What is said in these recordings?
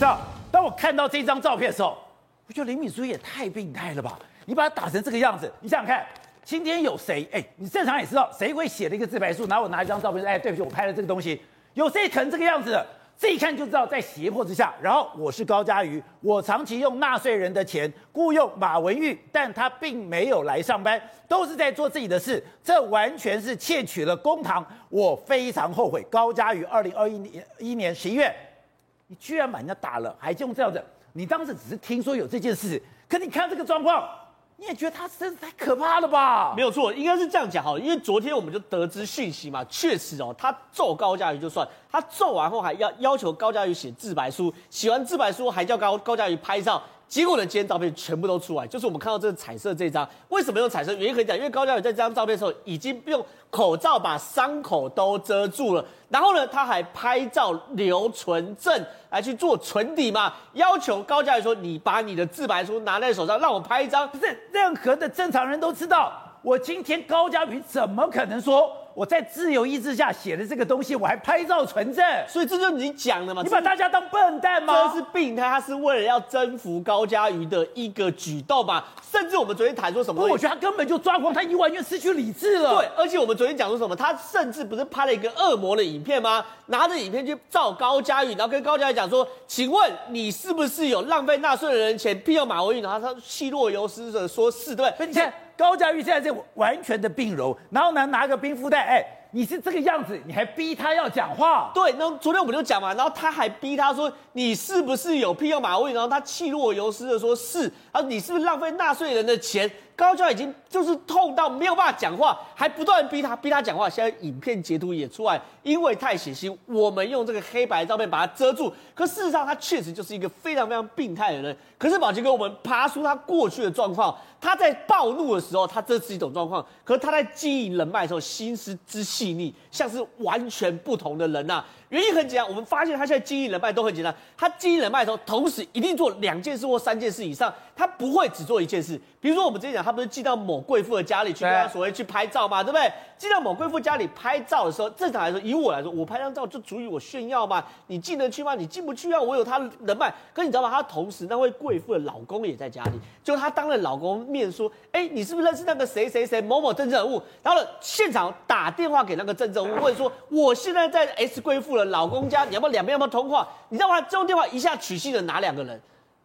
知道，当我看到这张照片的时候，我觉得林敏书也太病态了吧？你把他打成这个样子，你想想看，今天有谁？哎，你正常也知道，谁会写了一个自白书，拿我拿一张照片，哎，对不起，我拍了这个东西，有谁成这个样子的？这一看就知道在胁迫之下。然后我是高嘉瑜，我长期用纳税人的钱雇佣马文玉，但他并没有来上班，都是在做自己的事，这完全是窃取了公堂，我非常后悔。高嘉瑜，二零二一年一年十一月，你居然把人家打了，还用这样子？你当时只是听说有这件事，可你看这个状况。你也觉得他真是太可怕了吧？没有错，应该是这样讲好，因为昨天我们就得知讯息嘛，确实哦，他揍高佳瑜就算，他揍完后还要要求高佳瑜写自白书，写完自白书还叫高高佳瑜拍照。结果呢，今天照片全部都出来，就是我们看到这个彩色这张。为什么用彩色？原因很简单，因为高嘉宇在这张照片的时候已经用口罩把伤口都遮住了，然后呢，他还拍照留存证来去做存底嘛，要求高嘉宇说：“你把你的自白书拿在手上，让我拍一张。”不是任何的正常人都知道，我今天高嘉宇怎么可能说？我在自由意志下写的这个东西，我还拍照存证，所以这就是你讲的嘛？你把大家当笨蛋吗？这是病态，他是为了要征服高嘉瑜的一个举动嘛？甚至我们昨天谈说什么？我觉得他根本就抓狂，他已经完全失去理智了。对，而且我们昨天讲说什么？他甚至不是拍了一个恶魔的影片吗？拿着影片去照高嘉瑜，然后跟高嘉瑜讲说：“请问你是不是有浪费纳税人的钱聘用马文玉？”然后他气若游丝的说：“是，对。”你看高嘉瑜现在是完全的病容，然后呢拿个冰敷袋，哎。你是这个样子，你还逼他要讲话？对，那昨天我们就讲嘛，然后他还逼他说，你是不是有屁要马文玉？然后他气若游丝的说，是。啊，你是不是浪费纳税人的钱？高嘉瑜已经就是痛到没有办法讲话，还不断逼他逼他讲话。现在影片截图也出来，因为太血腥，我们用这个黑白照片把它遮住。可事实上，他确实就是一个非常非常病态的人。可是宝杰哥，我们爬出他过去的状况，他在暴怒的时候，他这是一种状况；可是他在经营人脉的时候，心思之细腻，像是完全不同的人呐、啊。原因很简单，我们发现他现在经营人脉都很简单。他经营人脉的时候，同时一定做两件事或三件事以上，他不会只做一件事。比如说我们之前讲，他不是寄到某贵妇的家里去跟他所谓去拍照嘛？对不对？寄到某贵妇家里拍照的时候，正常来说，以我来说，我拍张照就足以我炫耀嘛？你进得去吗？你进不去啊！我有他人脉。可你知道吗？他同时那位贵妇的老公也在家里，就他当着老公面说：“哎，你是不是认识那个谁谁谁某某政治人物？”然后，现场打电话给那个政治人物，问说：“我现在在 S 贵妇。”老公家，你要不要两边要不要通话？你知道吗？这种电话一下取信了哪两个人？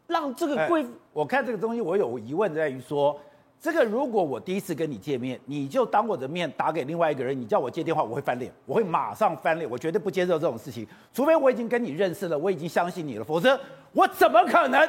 让这个贵、我看这个东西，我有疑问在于说，这个如果我第一次跟你见面，你就当我的面打给另外一个人，你叫我接电话，我会翻脸，我会马上翻脸，我绝对不接受这种事情，除非我已经跟你认识了，我已经相信你了，否则我怎么可能？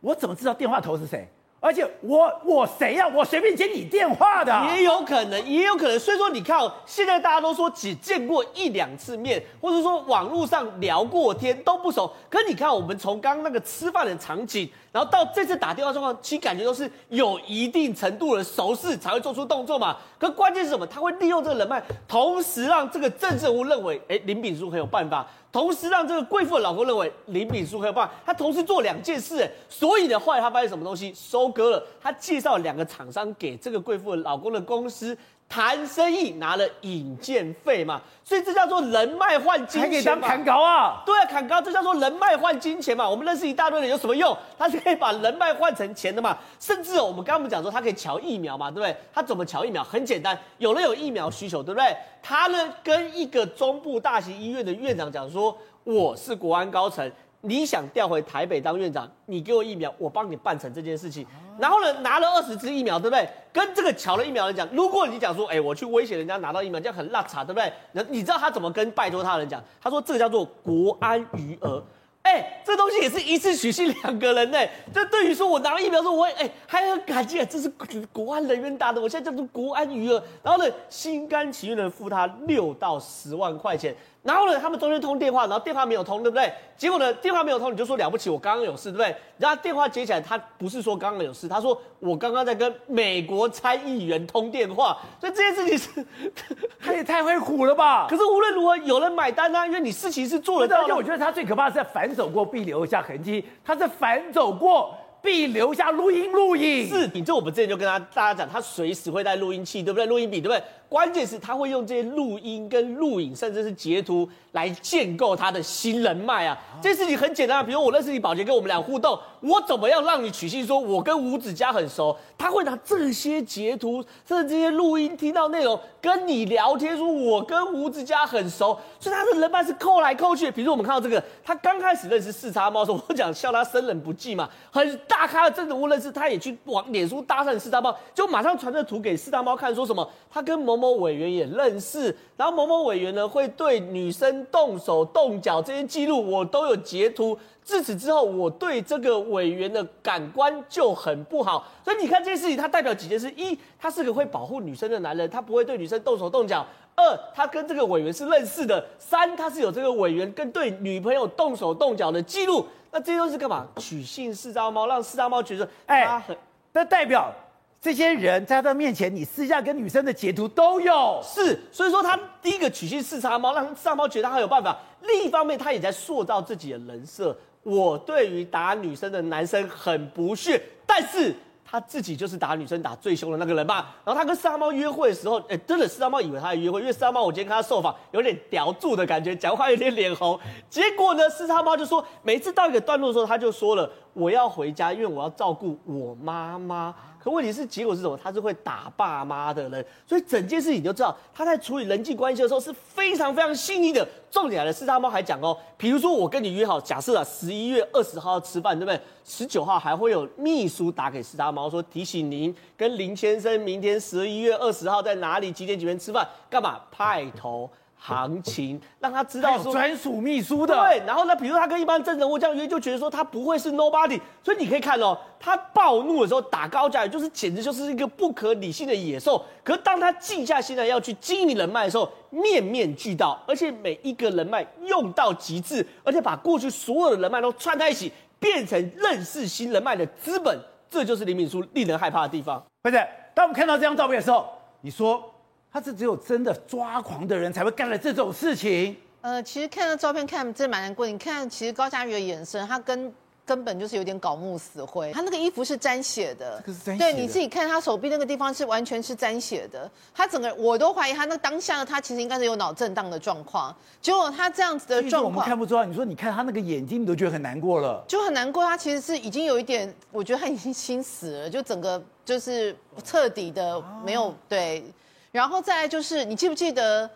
我怎么知道电话头是谁？而且我我谁呀、我随便接你电话的，也有可能，也有可能。所以说，你看，现在大家都说只见过一两次面，或者说网络上聊过天都不熟。可你看，我们从刚刚那个吃饭的场景，然后到这次打电话状况，其实感觉都是有一定程度的熟识才会做出动作嘛。可关键是什么？他会利用这个人脉，同时让这个政治人物认为，哎，林炳书很有办法。同时让这个贵妇的老公认为林炳书很有办法，他同时做两件事，所以呢，后来他发现什么东西收割了，他介绍两个厂商给这个贵妇的老公的公司谈生意，拿了引荐费嘛，所以这叫做人脉换金钱，还当砍高啊？对啊，砍高，这叫做人脉换金钱嘛。我们认识一大堆人有什么用？他是可以把人脉换成钱的嘛。甚至哦，我们刚刚我们讲说他可以瞧疫苗嘛，对不对？他怎么瞧疫苗？很简单，有人有疫苗需求，对不对？他呢跟一个中部大型医院的院长讲说，我是国安高层。你想调回台北当院长，你给我疫苗，我帮你办成这件事情。然后呢，拿了二十支疫苗，对不对？跟这个巧了疫苗的人讲，如果你讲说，哎，我去威胁人家拿到疫苗，这样很邋遢，对不对？那你知道他怎么跟拜托他人讲？他说这个叫做国安余额。哎，这东西也是一次取信两个人呢。这对于说我拿了疫苗说，我哎还很感激，这是国安人员打的，我现在叫做国安余额。然后呢，心甘情愿的付他六到十万块钱。然后呢，他们中间通电话，然后电话没有通，对不对？结果呢，电话没有通，你就说了不起，我刚刚有事，对不对？然后电话接起来，他不是说刚刚有事，他说我刚刚在跟美国参议员通电话，所以这件事情是，他也太会唬了吧？可是无论如何，有人买单啊，因为你事情是做得到的。而且我觉得他最可怕的是反走过必留下痕迹，他是反走过。必留下录音录影，是，你这我们之前就跟他大家讲，他随时会带录音器，对不对？录音笔，对不对？关键是他会用这些录音跟录影，甚至是截图来建构他的新人脉啊。这事情很简单啊，比如我认识你宝杰，跟我们俩互动，我怎么样让你取信说我跟吴子嘉很熟？他会拿这些截图，甚至这些录音听到内容跟你聊天，说我跟吴子嘉很熟，所以他的人脉是扣来扣去。比如我们看到这个，他刚开始认识四叉猫的时候，我讲笑他生人不忌嘛，很大大咖的政治人物认识，他也去往脸书搭讪四大猫，就马上传这图给四大猫看，说什么他跟某某委员也认识，然后某某委员呢会对女生动手动脚这些记录我都有截图。自此之后，我对这个委员的感官就很不好。所以你看这件事情，它代表几件事：一，他是个会保护女生的男人，他不会对女生动手动脚；二，他跟这个委员是认识的；三，他是有这个委员跟对女朋友动手动脚的记录。那这些都是干嘛？取信四叉猫，让四叉猫觉得哎，那代表这些人在他的面前，你私下跟女生的截图都有。是，所以说他第一个取信四叉猫，让四叉猫觉得他有办法。另一方面，他也在塑造自己的人设。我对于打女生的男生很不屑，但是他自己就是打女生打最凶的那个人吧。然后他跟四叉猫约会的时候，哎，真的四叉猫以为他在约会，因为四叉猫我今天看他受访有点叼住的感觉，讲话有点脸红。结果呢，四叉猫就说，每次到一个段落的时候，他就说了，我要回家，因为我要照顾我妈妈。可问题是，结果是什么？他是会打爸妈的人，所以整件事情你就知道，他在处理人际关系的时候是非常非常细腻的。重点来了，四大猫还讲哦，比如说我跟你约好，假设啊，十一月二十号要吃饭，对不对？十九号还会有秘书打给四大猫说，提醒您跟林先生明天十一月二十号在哪里几点几分吃饭，干嘛？派头。行情让他知道说专属秘书的对，然后呢，比如他跟一般政治人物这样约，就觉得说他不会是 nobody，所以你可以看哦，他暴怒的时候打高价，就是简直就是一个不可理性的野兽。可是当他静下心来要去经营人脉的时候，面面俱到，而且每一个人脉用到极致，而且把过去所有的人脉都串在一起，变成认识新人脉的资本。这就是林敏书令人害怕的地方。不是，当我们看到这张照片的时候，你说。他是只有真的抓狂的人才会干了这种事情。呃，其实看到照片看真蛮难过。你看，其实高佳瑜的眼神，他根根本就是有点搞木死灰。他那个衣服是沾血的，这个是沾血的。对，你自己看他手臂那个地方是完全是沾血的。他整个我都怀疑他那当下他其实应该是有脑震荡的状况。结果他这样子的状况，我们看不出来。你说你看他那个眼睛，你都觉得很难过了，就很难过。他其实是已经有一点，我觉得他已经心死了，就整个就是彻底的没有、啊、对。然后再来就是，你记不记得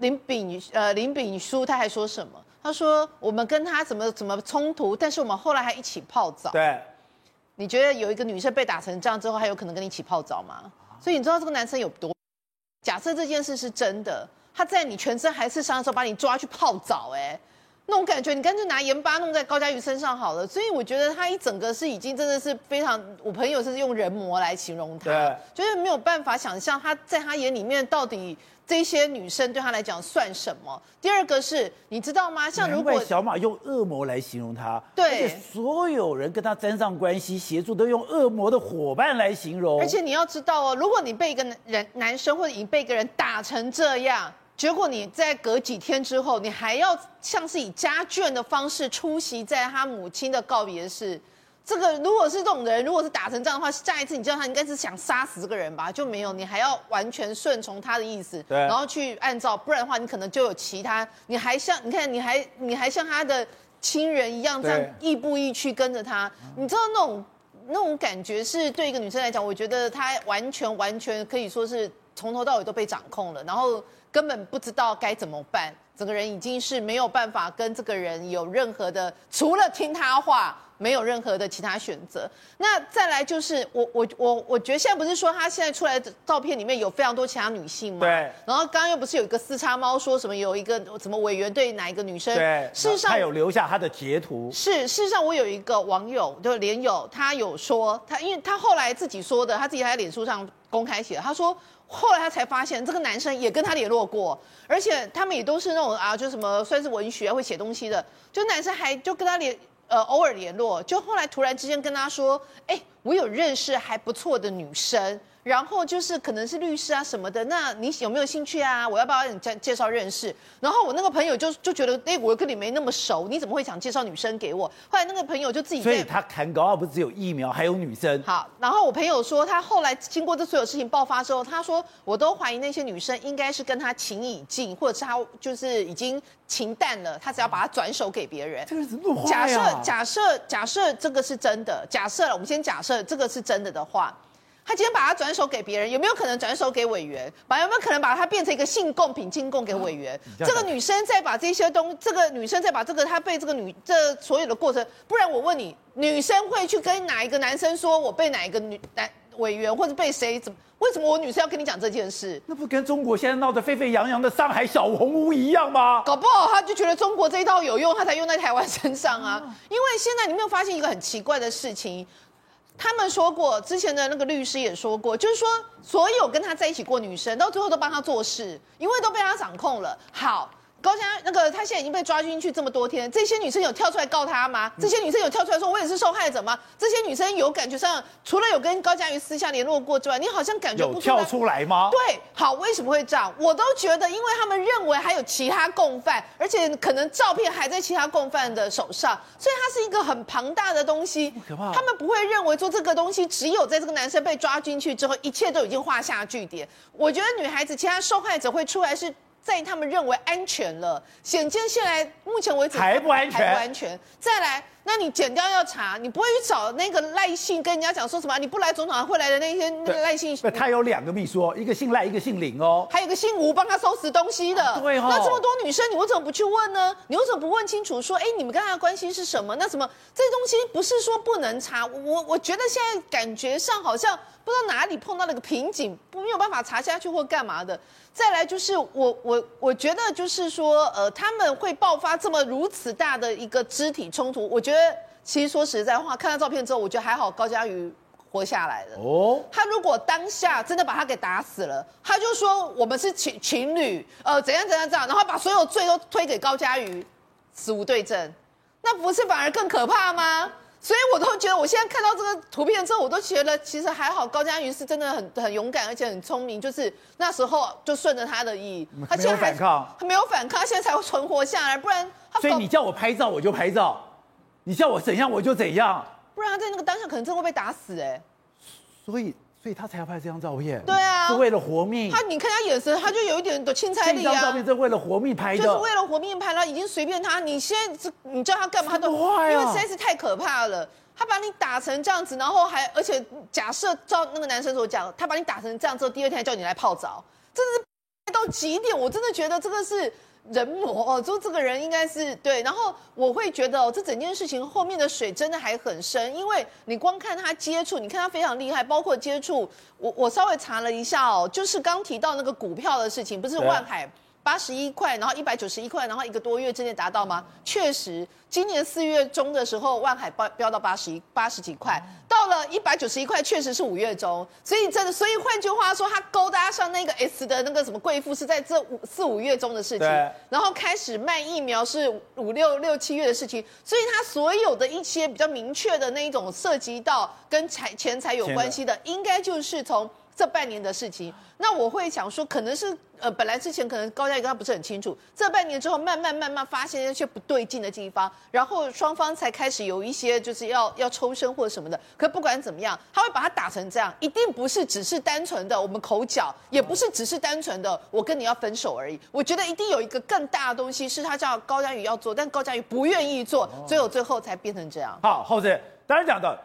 林炳呃林炳书他还说什么？他说我们跟他怎么怎么冲突，但是我们后来还一起泡澡。对，你觉得有一个女生被打成这样之后，还有可能跟你一起泡澡吗？所以你知道这个男生有多？假设这件事是真的，他在你全身还是伤的时候把你抓去泡澡，哎。那种感觉，你干脆拿盐巴弄在高佳瑜身上好了。所以我觉得他一整个是已经真的是非常，我朋友是用人魔来形容他，对就是没有办法想象他在他眼里面到底这些女生对他来讲算什么。第二个是，你知道吗？像如果小马用恶魔来形容他，对，而且所有人跟他沾上关系、协助都用恶魔的伙伴来形容。而且你要知道哦，如果你被一个人男生或者你被一个人打成这样。结果你在隔几天之后，你还要像是以家眷的方式出席在他母亲的告别式。这个如果是这种人，如果是打成这样的话，下一次你知道他应该是想杀死这个人吧？就没有，你还要完全顺从他的意思，对然后去按照，不然的话你可能就有其他，你还像你看你还你还像他的亲人一样这样亦步亦趋跟着他，你知道那种那种感觉是对一个女生来讲，我觉得她完全完全可以说是从头到尾都被掌控了，然后。根本不知道该怎么办，整个人已经是没有办法跟这个人有任何的，除了听他话，没有任何的其他选择。那再来就是我我我我觉得现在不是说他现在出来的照片里面有非常多其他女性吗？对。然后刚刚又不是有一个四叉猫说什么有一个什么委员对哪一个女生？对。事实上他有留下他的截图。是，事实上我有一个网友就连友，他有说他，因为他后来自己说的，他自己还在脸书上公开写，他说。后来他才发现，这个男生也跟他联络过，而且他们也都是那种啊，就什么算是文学会写东西的，就男生还就跟他联呃偶尔联络，就后来突然之间跟他说，哎，我有认识还不错的女生。然后就是可能是律师啊什么的，那你有没有兴趣啊？我要不要你介介绍认识？然后我那个朋友就就觉得，哎，我跟你没那么熟，你怎么会想介绍女生给我？后来那个朋友就自己，所以他砍高傲不只有疫苗，还有女生。好，然后我朋友说，他后来经过这所有事情爆发之后，他说，我都怀疑那些女生应该是跟他情已尽，或者是他就是已经情淡了，他只要把他转手给别人。这个怎么坏假设假设假设这个是真的，假设了，我们先假设这个是真的的话。他今天把它转手给别人，有没有可能转手给委员？把有没有可能把它变成一个性贡品进贡给委员？啊、这个女生再把这些东，这个女生再把这个她被这个女这所有的过程，不然我问你，女生会去跟哪一个男生说，我被哪一个女男委员或者被谁怎么？为什么我女生要跟你讲这件事？那不跟中国现在闹得沸沸扬扬的上海小红屋一样吗？搞不好他就觉得中国这一套有用，他才用在台湾身上啊。嗯、因为现在你没有发现一个很奇怪的事情？他们说过，之前的那个律师也说过，就是说，所有跟他在一起过女生，到最后都帮他做事，因为都被他掌控了。好。高嘉那个他现在已经被抓进去这么多天，这些女生有跳出来告他吗？这些女生有跳出来说我也是受害者吗？这些女生有感觉上除了有跟高嘉瑜私下联络过之外，你好像感觉不出来。跳出来吗？对，好，为什么会这样？我都觉得，因为他们认为还有其他共犯，而且可能照片还在其他共犯的手上，所以它是一个很庞大的东西。可怕。他们不会认为说这个东西只有在这个男生被抓进去之后，一切都已经画下句点。我觉得女孩子其他受害者会出来是。在他们认为安全了，显见现在目前为止还不安全，还不安全。再来。那你剪掉要查，你不会去找那个赖姓跟人家讲说什么？你不来总统会来的那些那个赖姓。他有两个秘书，一个姓赖，一个姓林哦。还有一个姓吴帮他收拾东西的。对哈。那这么多女生，你为什么不去问呢？你为什么不问清楚说，哎，你们跟他的关系是什么？那什么这东西不是说不能查？我我觉得现在感觉上好像不知道哪里碰到了个瓶颈，没有办法查下去或干嘛的。再来就是我我我觉得就是说，呃，他们会爆发这么如此大的一个肢体冲突，我觉得。其实说实在话，看到照片之后，我觉得还好，高佳瑜活下来了。哦，他如果当下真的把他给打死了，他就说我们是情情侣，呃，怎样怎样怎样，然后把所有罪都推给高佳瑜，死无对证，那不是反而更可怕吗？所以我都觉得，我现在看到这个图片之后，我都觉得其实还好，高嘉瑜是真的很很勇敢，而且很聪明，就是那时候就顺着他的意，他没有反抗，他没有反抗，他现在才会存活下来，不然他。所以你叫我拍照，我就拍照。你叫我怎样我就怎样，不然他在那个当下可能真的会被打死哎。所以，所以他才要拍这张照片。对啊，是为了活命。他，你看他眼神，他就有一点的钦差力啊。这张照片是为了活命拍的，就是为了活命拍了，已经随便他。你现在这，你叫他干嘛他都，因为实在是太可怕了。他把你打成这样子，然后还而且假设照那个男生所讲，他把你打成这样之后，第二天还叫你来泡澡，真的是到极点。我真的觉得这个是。人魔哦，就这个人应该是对，然后我会觉得哦，这整件事情后面的水真的还很深，因为你光看他接触，你看他非常厉害，包括接触，我我稍微查了一下哦，就是刚提到那个股票的事情，不是万海。八十一块，然后一百九十一块，然后一个多月之内达到吗？确实，今年四月中的时候，万海飙飙到八十一八十几块，到了一百九十一块，确实是五月中。所以真的，所以换句话说，它勾搭上那个 S 的那个什么贵妇，是在这五四五月中的事情。然后开始卖疫苗是五六六七月的事情，所以它所有的一些比较明确的那一种涉及到跟财钱财有关系的，应该就是从。这半年的事情，那我会想说，可能是呃，本来之前可能高嘉瑜跟他不是很清楚，这半年之后慢慢慢慢发现一些不对劲的地方，然后双方才开始有一些就是要要抽身或者什么的。可不管怎么样，他会把他打成这样，一定不是只是单纯的我们口角，也不是只是单纯的我跟你要分手而已。我觉得一定有一个更大的东西是他叫高嘉瑜要做，但高嘉瑜不愿意做，最后最后才变成这样。好，后者当然讲到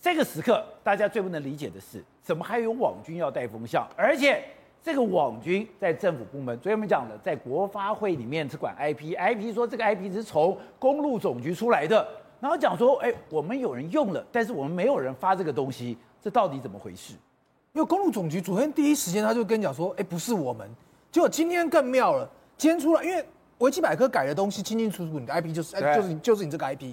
这个时刻，大家最不能理解的是。怎么还有网军要带风向？而且这个网军在政府部门，昨天我们讲的，在国发会里面是管 IP，IP 说这个 IP 是从公路总局出来的，然后讲说，哎，我们有人用了，但是我们没有人发这个东西，这到底怎么回事？因为公路总局昨天第一时间他就跟你讲说，哎，不是我们，结果今天更妙了，今天出来，因为维基百科改的东西清清楚楚，你的 IP 就是，哎，就是你就是你这个 IP，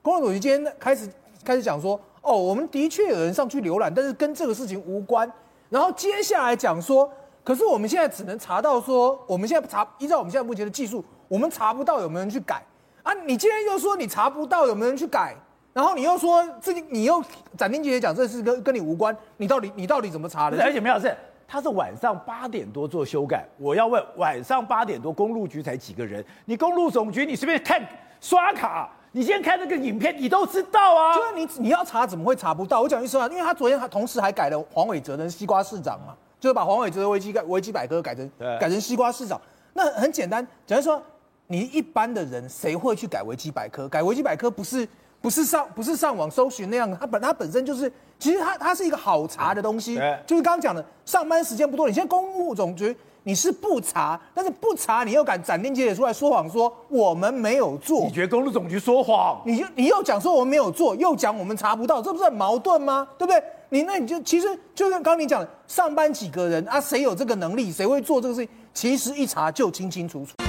公路总局今天开始开始讲说。哦，我们的确有人上去浏览，但是跟这个事情无关。然后接下来讲说，可是我们现在只能查到说，我们现在查依照我们现在目前的技术，我们查不到有没有人去改啊。你今天又说你查不到有没有人去改，然后你又说自己，你又斩钉截铁讲这事跟跟你无关，你到底你到底怎么查的？而且没有是，他是晚上八点多做修改。我要问，晚上八点多公路局才几个人？你公路总局你随便看刷卡，你先看那个影片，你都知道啊。就是你你要查怎么会查不到？我讲句实话，因为他昨天还同时还改了黄伟哲的西瓜市长嘛，就是把黄伟哲的维基维基百科改成改成西瓜市长。那很简单，假如说你一般的人谁会去改维基百科？改维基百科不是？不是上不是上网搜寻那样，它本它本身就是，其实它它是一个好查的东西，就是刚刚讲的，上班时间不多，你现在公务总局你是不查，但是不查你又敢斩钉截铁出来说谎，说我们没有做，你觉得公路总局说谎？你就你又讲说我们没有做，又讲我们查不到，这不是很矛盾吗？对不对？你那你就其实就像刚刚你讲的，上班几个人啊，谁有这个能力，谁会做这个事情，其实一查就清清楚楚。